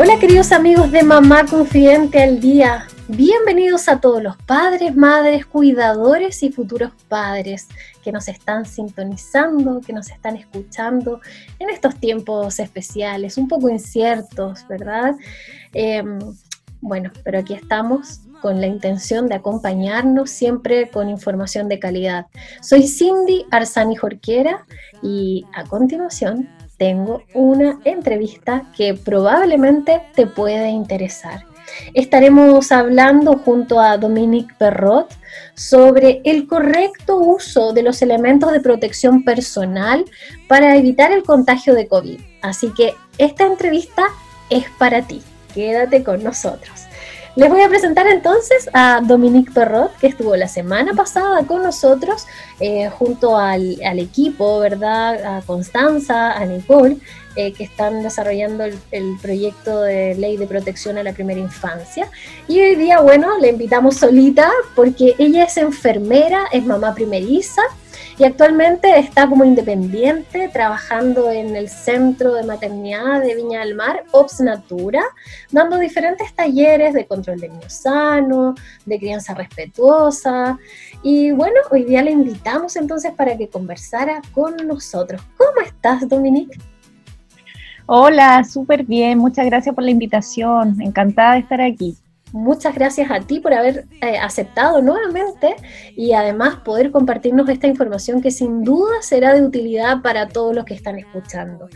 Hola queridos amigos de Mamá Confidente al Día. Bienvenidos a todos los padres, madres, cuidadores y futuros padres que nos están sintonizando, que nos están escuchando en estos tiempos especiales, un poco inciertos, ¿verdad? Em, bueno, pero aquí estamos con la intención de acompañarnos siempre con información de calidad. Soy Cindy Arzani Jorquera y a continuación tengo una entrevista que probablemente te puede interesar. Estaremos hablando junto a Dominique Perrot sobre el correcto uso de los elementos de protección personal para evitar el contagio de COVID. Así que esta entrevista es para ti. Quédate con nosotros. Les voy a presentar entonces a Dominique Perrot, que estuvo la semana pasada con nosotros, eh, junto al, equipo, ¿verdad? A Constanza, a Nicole, eh, que están desarrollando el, el, proyecto de ley de protección a la primera infancia. Y hoy día, bueno, le invitamos solita porque ella es enfermera, es mamá primeriza y actualmente está como independiente trabajando en el Centro de Maternidad de Viña del Mar, Ops Natura, dando diferentes talleres de control de niños sano, de crianza respetuosa. Y bueno, hoy día le invitamos entonces para que conversara con nosotros. ¿Cómo estás, Dominique? Hola, súper bien. Muchas gracias por la invitación. Encantada de estar aquí. Muchas gracias a ti por haber eh, aceptado nuevamente y además poder compartirnos esta información que sin duda será de utilidad para todos los que están escuchando.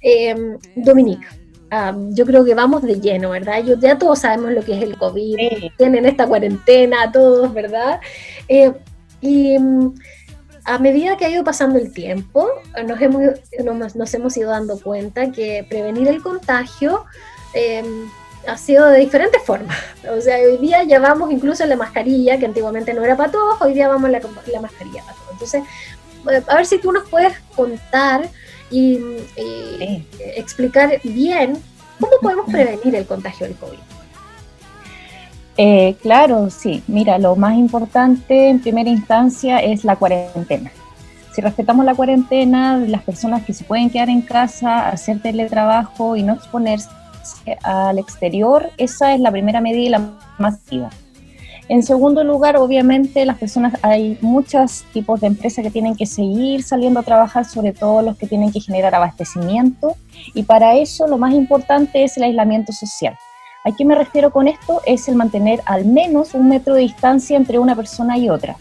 Eh, Dominique, ah, yo creo que vamos de lleno, ¿verdad? Yo, ya todos sabemos lo que es el COVID, tienen esta cuarentena todos, ¿verdad? Eh, y mm, a medida que ha ido pasando el tiempo, nos hemos, nos, hemos ido dando cuenta que prevenir el contagio ha sido de diferentes formas. O sea, hoy día ya vamos incluso en la mascarilla, que antiguamente no era para todos, hoy día vamos en la, mascarilla para todos. Entonces, a ver si tú nos puedes contar y, explicar bien cómo podemos prevenir el contagio del COVID. Eh, claro, sí. Mira, lo más importante en primera instancia es la cuarentena. Si respetamos la cuarentena, las personas que se pueden quedar en casa, hacer teletrabajo y no exponerse al exterior, esa es la primera medida y la más activa. En segundo lugar, obviamente, las personas, hay muchos tipos de empresas que tienen que seguir saliendo a trabajar, sobre todo los que tienen que generar abastecimiento, y para eso lo más importante es el aislamiento social. ¿A qué me refiero con esto? Es el mantener al menos un metro de distancia entre una persona y otra,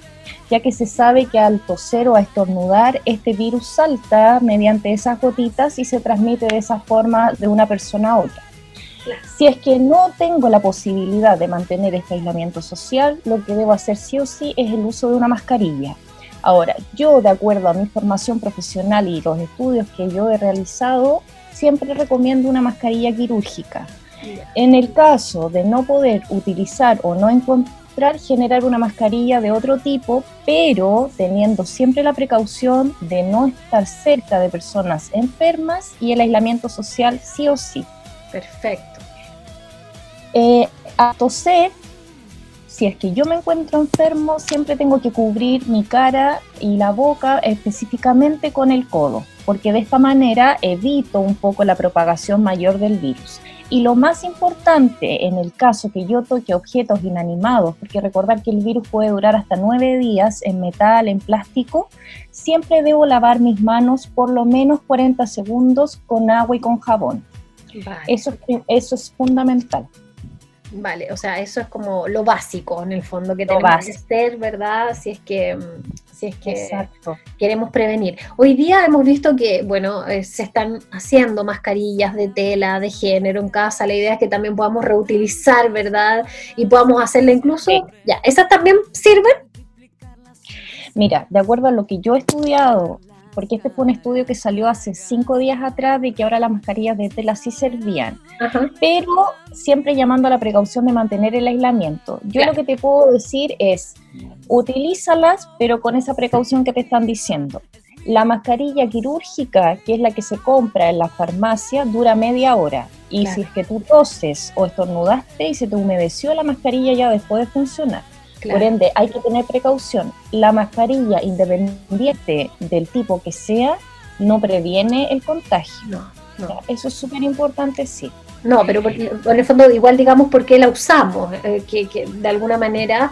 ya que se sabe que al toser o a estornudar, este virus salta mediante esas gotitas y se transmite de esa forma de una persona a otra. Si es que no tengo la posibilidad de mantener este aislamiento social, lo que debo hacer sí o sí es el uso de una mascarilla. Ahora, yo de acuerdo a mi formación profesional y los estudios que yo he realizado, siempre recomiendo una mascarilla quirúrgica. En el caso de no poder utilizar o no encontrar, generar una mascarilla de otro tipo, pero teniendo siempre la precaución de no estar cerca de personas enfermas y el aislamiento social sí o sí. Perfecto. Eh, a toser, si es que yo me encuentro enfermo, siempre tengo que cubrir mi cara y la boca específicamente con el codo, porque de esta manera evito un poco la propagación mayor del virus. Y lo más importante en el caso que yo toque objetos inanimados, porque recordar que el virus puede durar hasta nueve días en metal, en plástico, siempre debo lavar mis manos por lo menos 40 segundos con agua y con jabón. Eso, eso es fundamental. Vale, o sea, eso es como lo básico en el fondo que tenemos que hacer, ¿verdad? Si es que, mm, si es que queremos prevenir. Hoy día hemos visto que, bueno, eh, se están haciendo mascarillas de tela, de género en casa. La idea es que también podamos reutilizar, ¿verdad? Y podamos hacerla incluso. Ya, ¿esas también sirven? Mira, de acuerdo a lo que yo he estudiado porque este fue un estudio que salió hace cinco días atrás de que ahora las mascarillas de tela sí servían, pero siempre llamando a la precaución de mantener el aislamiento. Yo lo que te puedo decir es, utilízalas, pero con esa precaución que te están diciendo. La mascarilla quirúrgica, que es la que se compra en la farmacia, dura media hora. Y si es que tú toses o estornudaste y se te humedeció la mascarilla ya después de funcionar. Por ende, hay que tener precaución. La mascarilla, independiente del tipo que sea, no previene el contagio. No, no. Eso es súper importante, sí. No, pero en el fondo igual digamos por qué la usamos, eh, que, de alguna manera,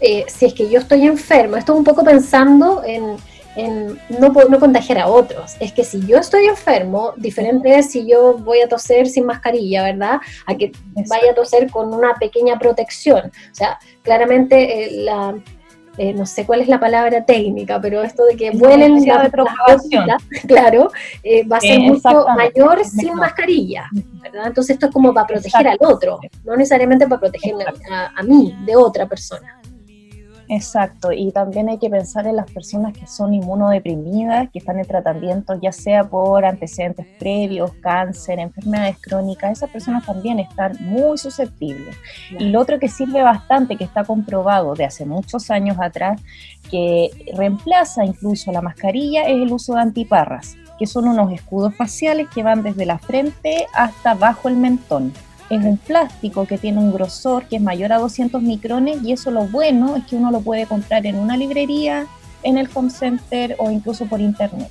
eh, si es que yo estoy enfermo, esto un poco pensando en en no, no contagiar a otros. Es que si yo estoy enfermo, diferente es si yo voy a toser sin mascarilla, ¿verdad? A que vaya a toser con una pequeña protección. O sea, claramente eh, la, eh, no sé cuál es la palabra técnica, pero esto de que vuelen la, de propagación. claro, eh, va a ser mucho mayor sin mascarilla, ¿verdad? Entonces esto es como para proteger al otro, no necesariamente para protegerme a mí, de otra persona. Exacto, y también hay que pensar en las personas que son inmunodeprimidas, que están en tratamiento ya sea por antecedentes previos, cáncer, enfermedades crónicas, esas personas también están muy susceptibles. Y lo otro que sirve bastante, que está comprobado de hace muchos años atrás, que reemplaza incluso la mascarilla, es el uso de antiparras, que son unos escudos faciales que van desde la frente hasta bajo el mentón es un plástico que tiene un grosor que es mayor a 200 micrones y eso lo bueno es que uno lo puede comprar en una librería, en el home center o incluso por internet.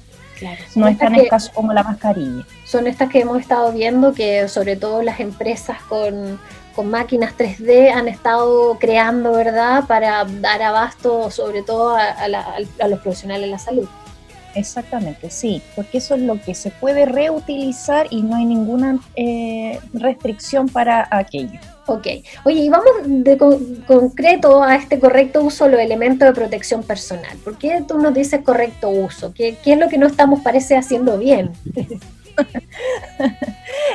no es tan escaso como la mascarilla. Son estas que hemos estado viendo que sobre todo las empresas con, con máquinas 3D han estado creando, ¿verdad? Para dar abasto sobre todo a los profesionales de la salud. Exactamente, sí, porque eso es lo que se puede reutilizar y no hay ninguna eh, restricción para aquello. Ok, oye, y vamos de concreto a este correcto uso de los elementos de protección personal. ¿Por qué tú nos dices correcto uso? ¿Qué, qué es lo que no estamos, parece, haciendo bien?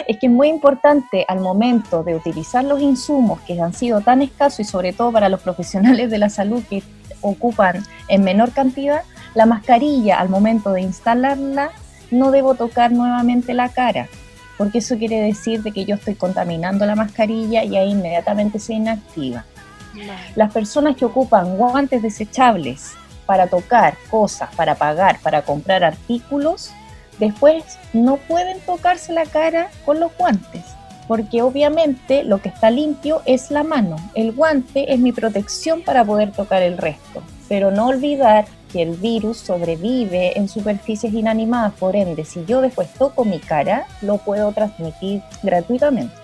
es que es muy importante al momento de utilizar los insumos que han sido tan escasos y sobre todo para los profesionales de la salud que ocupan en menor cantidad, la mascarilla al momento de instalarla no debo tocar nuevamente la cara, porque eso quiere decir de que yo estoy contaminando la mascarilla y ahí inmediatamente se inactiva. Las personas que ocupan guantes desechables para tocar cosas, para pagar, para comprar artículos, después no pueden tocarse la cara con los guantes, porque obviamente lo que está limpio es la mano. El guante es mi protección para poder tocar el resto, pero no olvidar que el virus sobrevive en superficies inanimadas, por ende, si yo después toco mi cara, lo puedo transmitir gratuitamente.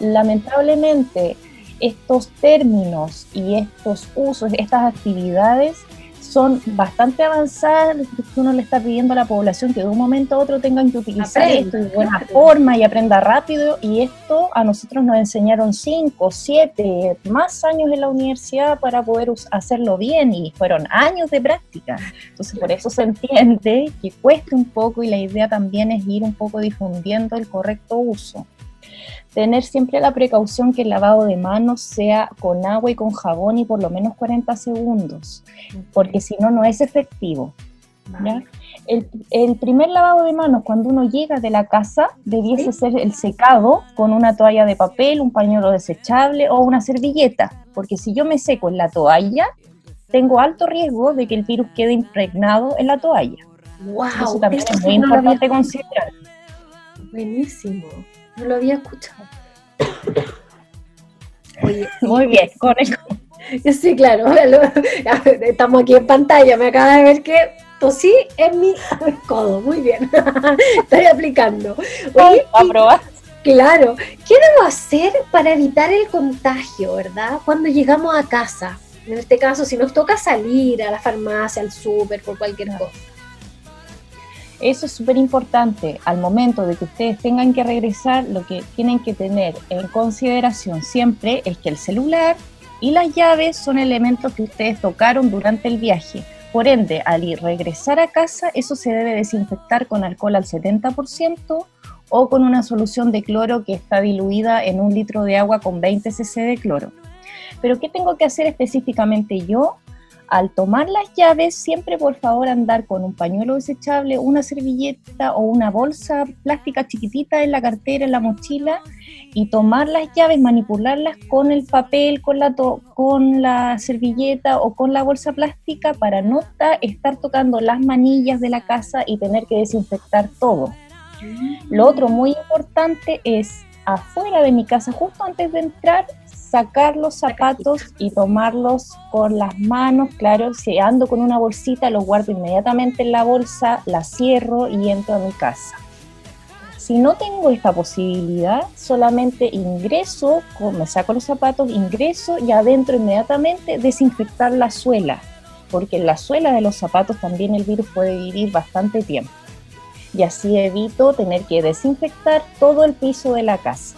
Lamentablemente, estos términos y estos usos, estas actividades son bastante avanzadas, uno le está pidiendo a la población que de un momento a otro tengan que utilizar esto de buena forma y aprenda rápido, y esto a nosotros nos enseñaron cinco, siete, más años en la universidad para poder hacerlo bien, y fueron años de práctica. Entonces, por eso se entiende que cueste un poco, y la idea también es ir un poco difundiendo el correcto uso tener siempre la precaución que el lavado de manos sea con agua y con jabón y por lo menos 40 segundos, porque si no, no es efectivo. El, primer lavado de manos cuando uno llega de la casa debiese ser el secado con una toalla de papel, un pañuelo desechable o una servilleta, porque si yo me seco en la toalla, tengo alto riesgo de que el virus quede impregnado en la toalla. Wow, Eso también es muy importante considerar. Buenísimo. No lo había escuchado. Muy bien, con Sí, claro. Estamos aquí en pantalla. Me acaba de ver que tosí en mi codo. Muy bien. Estoy aplicando. Oye, a probar. Claro. ¿Qué debo hacer para evitar el contagio, verdad? Cuando llegamos a casa. En este caso, si nos toca salir a la farmacia, al súper, por cualquier cosa. Eso es súper importante. Al momento de que ustedes tengan que regresar, lo que tienen que tener en consideración siempre es que el celular y las llaves son elementos que ustedes tocaron durante el viaje. Por ende, al ir regresar a casa, eso se debe desinfectar con alcohol al 70% o con una solución de cloro que está diluida en un litro de agua con 20 cc de cloro. Pero ¿qué tengo que hacer específicamente yo? Al tomar las llaves, siempre por favor andar con un pañuelo desechable, una servilleta o una bolsa plástica chiquitita en la cartera, en la mochila, y tomar las llaves, manipularlas con el papel, con la, con la servilleta o con la bolsa plástica para no estar tocando las manillas de la casa y tener que desinfectar todo. Lo otro muy importante es afuera de mi casa, justo antes de entrar, sacar los zapatos y tomarlos con las manos, claro, si ando con una bolsita, los guardo inmediatamente en la bolsa, la cierro y entro a mi casa. Si no tengo esta posibilidad, solamente ingreso, me saco los zapatos, ingreso y adentro inmediatamente desinfectar la suela, porque en la suela de los zapatos también el virus puede vivir bastante tiempo. Y así evito tener que desinfectar todo el piso de la casa.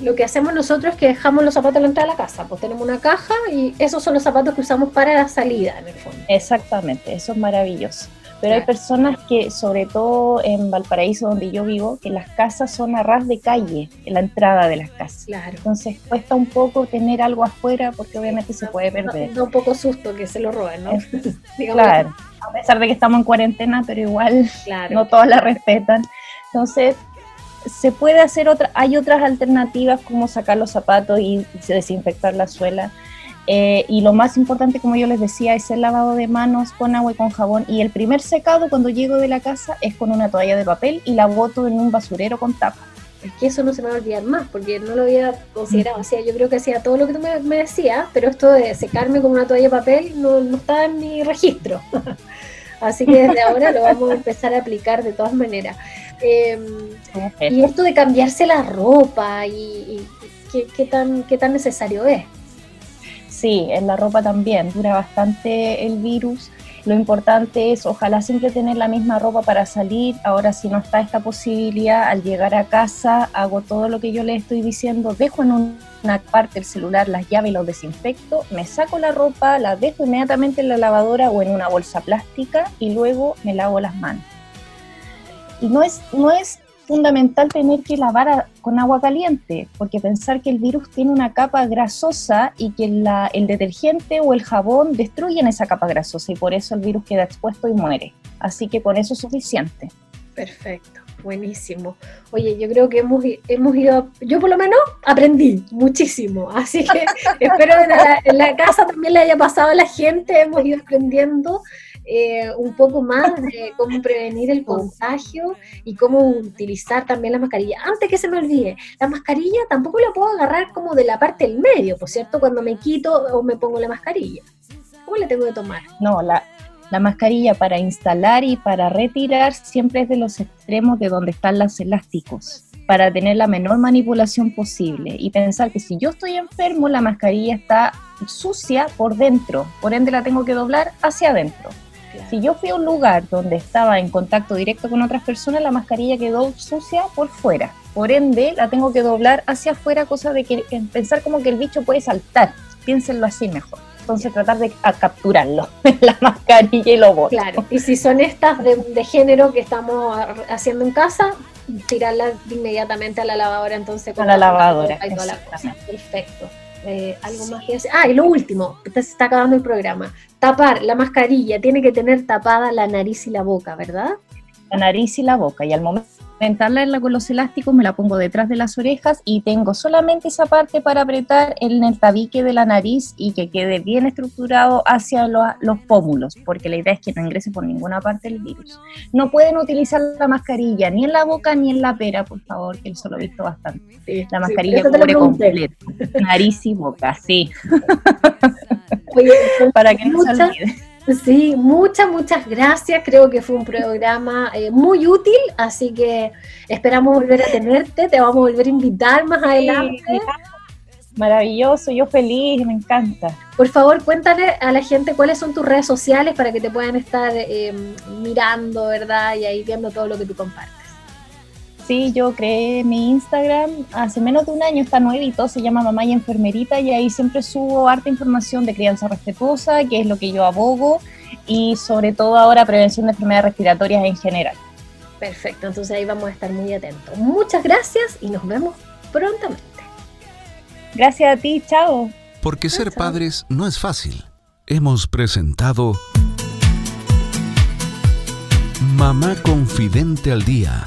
Lo que hacemos nosotros es que dejamos los zapatos a la entrada de la casa, pues tenemos una caja y esos son los zapatos que usamos para la salida en el fondo. Exactamente, eso es maravilloso. Pero hay personas que, sobre todo en Valparaíso, donde yo vivo, que las casas son a ras de calle, en la entrada de las casas. Claro. Entonces cuesta un poco tener algo afuera porque obviamente se puede perder. Da un poco susto que se lo roben, ¿no? claro. A pesar de que estamos en cuarentena, pero igual no todas la respetan. Entonces, se puede hacer otra, hay otras alternativas como sacar los zapatos y desinfectar la suela. Eh, y lo más importante, como yo les decía, es el lavado de manos con agua y con jabón. Y el primer secado cuando llego de la casa es con una toalla de papel y la boto en un basurero con tapa. Es que eso no se me va a olvidar más, porque no lo había considerado. O sea, yo creo que hacía todo lo que tú me, decías, pero esto de secarme con una toalla de papel no, no está en mi registro. Así que desde ahora lo vamos a empezar a aplicar de todas maneras. Em, y esto de cambiarse la ropa y, ¿qué, tan, qué tan necesario es. Sí, en la ropa también dura bastante el virus. Lo importante es, ojalá siempre tener la misma ropa para salir. Ahora, si no está esta posibilidad, al llegar a casa, hago todo lo que yo le estoy diciendo. Dejo en una parte el celular, las llaves y los desinfecto. Me saco la ropa, la dejo inmediatamente en la lavadora o en una bolsa plástica y luego me lavo las manos. Y no es, no es fundamental tener que lavar con agua caliente, porque pensar que el virus tiene una capa grasosa y que el detergente o el jabón destruyen esa capa grasosa y por eso el virus queda expuesto y muere. Así que con eso es suficiente. Perfecto, buenísimo. Oye, yo creo que hemos, hemos ido, yo por lo menos aprendí muchísimo, así que espero que en la casa también le haya pasado a la gente, hemos ido aprendiendo eh, un poco más de cómo prevenir el contagio y cómo utilizar también la mascarilla. Antes que se me olvide, la mascarilla tampoco la puedo agarrar como de la parte del medio, por cierto, cuando me quito o me pongo la mascarilla. ¿Cómo la tengo que tomar? No, la, la mascarilla para instalar y para retirar siempre es de los extremos de donde están los elásticos para tener la menor manipulación posible y pensar que si yo estoy enfermo, la mascarilla está sucia por dentro, por ende la tengo que doblar hacia adentro. Si yo fui a un lugar donde estaba en contacto directo con otras personas, la mascarilla quedó sucia por fuera. Por ende, la tengo que doblar hacia afuera, cosa de que pensar como que el bicho puede saltar. Piénsenlo así mejor. Entonces tratar de capturarlo la mascarilla y lo boto. Claro, y si son estas de, género que estamos haciendo en casa, tirarlas inmediatamente a la lavadora entonces. Con a la lavadora. Perfecto. Eh, algo más que decir. Ah, y lo último, se está acabando el programa tapar la mascarilla, tiene que tener tapada la nariz y la boca, ¿verdad? La nariz y la boca, y al momento de con los elásticos me la pongo detrás de las orejas y tengo solamente esa parte para apretar en el tabique de la nariz y que quede bien estructurado hacia los, pómulos, porque la idea es que no ingrese por ninguna parte el virus. No pueden utilizar la mascarilla ni en la boca ni en la pera, por favor, que eso lo he visto bastante. la mascarilla cubre completo, nariz y boca, sí. para que no se olvide. Sí, muchas, muchas gracias. Creo que fue un programa eh, muy útil, así que esperamos volver a tenerte. Te vamos a volver a invitar más adelante. Maravilloso, yo feliz, me encanta. Por favor, cuéntale a la gente cuáles son tus redes sociales para que te puedan estar eh, mirando, ¿verdad? Y ahí viendo todo lo que tú compartes. Sí, yo creé mi Instagram hace menos de un año, está nuevito, se llama Mamá y Enfermerita y ahí siempre subo harta información de crianza respetuosa, que es lo que yo abogo, y sobre todo ahora prevención de enfermedades respiratorias en general. Perfecto, entonces ahí vamos a estar muy atentos. Muchas gracias y nos vemos prontamente. Gracias a ti, chao. Porque ser padres no es fácil hemos presentado Mamá Confidente al Día,